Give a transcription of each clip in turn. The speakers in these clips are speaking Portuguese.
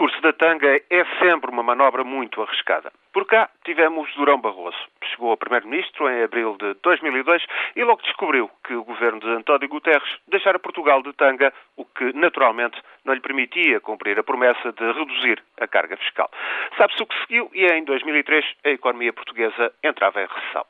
discurso da tanga é sempre uma manobra muito arriscada. Por cá tivemos Durão Barroso. Chegou a Primeiro-Ministro em abril de 2002 e logo descobriu que o governo de António Guterres deixara Portugal de tanga, o que naturalmente não lhe permitia cumprir a promessa de reduzir a carga fiscal. Sabe-se o que seguiu e em 2003 a economia portuguesa entrava em recessão.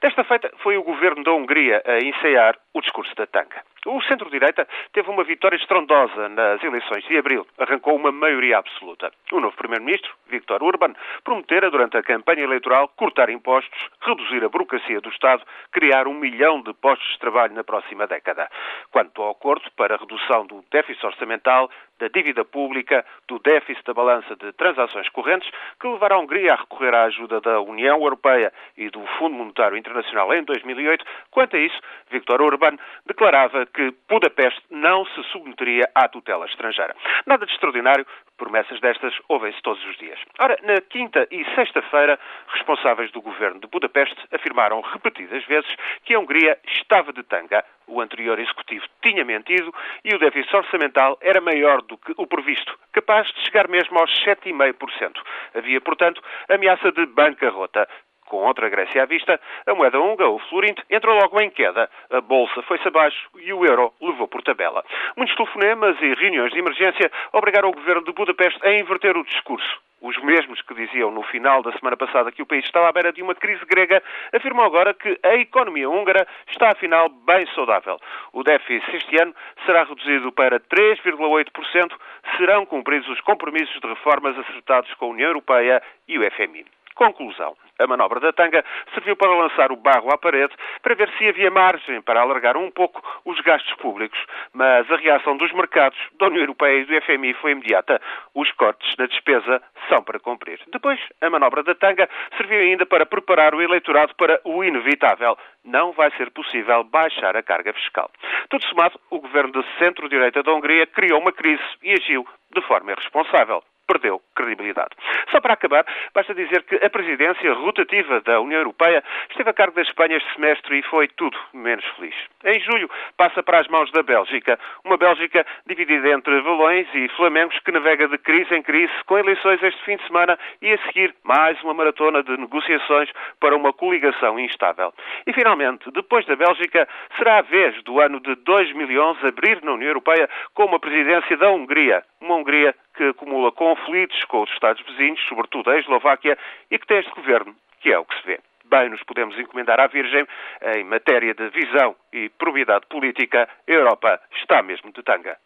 Desta feita foi o governo da Hungria a ensaiar o discurso da tanga. O centro-direita teve uma vitória estrondosa nas eleições de abril. Arrancou uma maioria absoluta. O novo primeiro-ministro, Viktor Orban, prometera durante a campanha eleitoral cortar impostos, reduzir a burocracia do Estado, criar um milhão de postos de trabalho na próxima década. Quanto ao acordo para a redução do déficit orçamental, da dívida pública, do déficit da balança de transações correntes, que levaram a Hungria a recorrer à ajuda da União Europeia e do Fundo Monetário Internacional em 2008. Quanto a isso, Viktor Orban declarava que Budapeste não se submeteria à tutela estrangeira. Nada de extraordinário, promessas destas ouvem-se todos os dias. Ora, na quinta e sexta-feira, responsáveis do governo de Budapeste afirmaram repetidas vezes que a Hungria estava de tanga. O anterior executivo tinha mentido e o déficit orçamental era maior do que o previsto, capaz de chegar mesmo aos 7,5%. Havia, portanto, ameaça de bancarrota. Com outra Grécia à vista, a moeda húngara, o florinte, entrou logo em queda. A bolsa foi-se abaixo e o euro levou por tabela. Muitos telefonemas e reuniões de emergência obrigaram o governo de Budapeste a inverter o discurso. Os mesmos que diziam no final da semana passada que o país estava à beira de uma crise grega afirmam agora que a economia húngara está, afinal, bem saudável. O déficit este ano será reduzido para 3,8%, serão cumpridos os compromissos de reformas acertados com a União Europeia e o FMI. Conclusão. A manobra da tanga serviu para lançar o barro à parede para ver se havia margem para alargar um pouco os gastos públicos. Mas a reação dos mercados, da União Europeia e do FMI foi imediata. Os cortes na despesa são para cumprir. Depois, a manobra da tanga serviu ainda para preparar o eleitorado para o inevitável. Não vai ser possível baixar a carga fiscal. Tudo somado, o governo de centro-direita da Hungria criou uma crise e agiu de forma irresponsável perdeu credibilidade. Só para acabar, basta dizer que a presidência rotativa da União Europeia esteve a cargo da Espanha este semestre e foi tudo menos feliz. Em julho, passa para as mãos da Bélgica, uma Bélgica dividida entre valões e flamengos que navega de crise em crise, com eleições este fim de semana e a seguir mais uma maratona de negociações para uma coligação instável. E finalmente, depois da Bélgica, será a vez do ano de 2011 abrir na União Europeia com uma presidência da Hungria, uma Hungria que acumula conflitos com os Estados vizinhos, sobretudo a Eslováquia, e que tem este governo, que é o que se vê. Bem, nos podemos encomendar à Virgem, em matéria de visão e probidade política, a Europa está mesmo de tanga.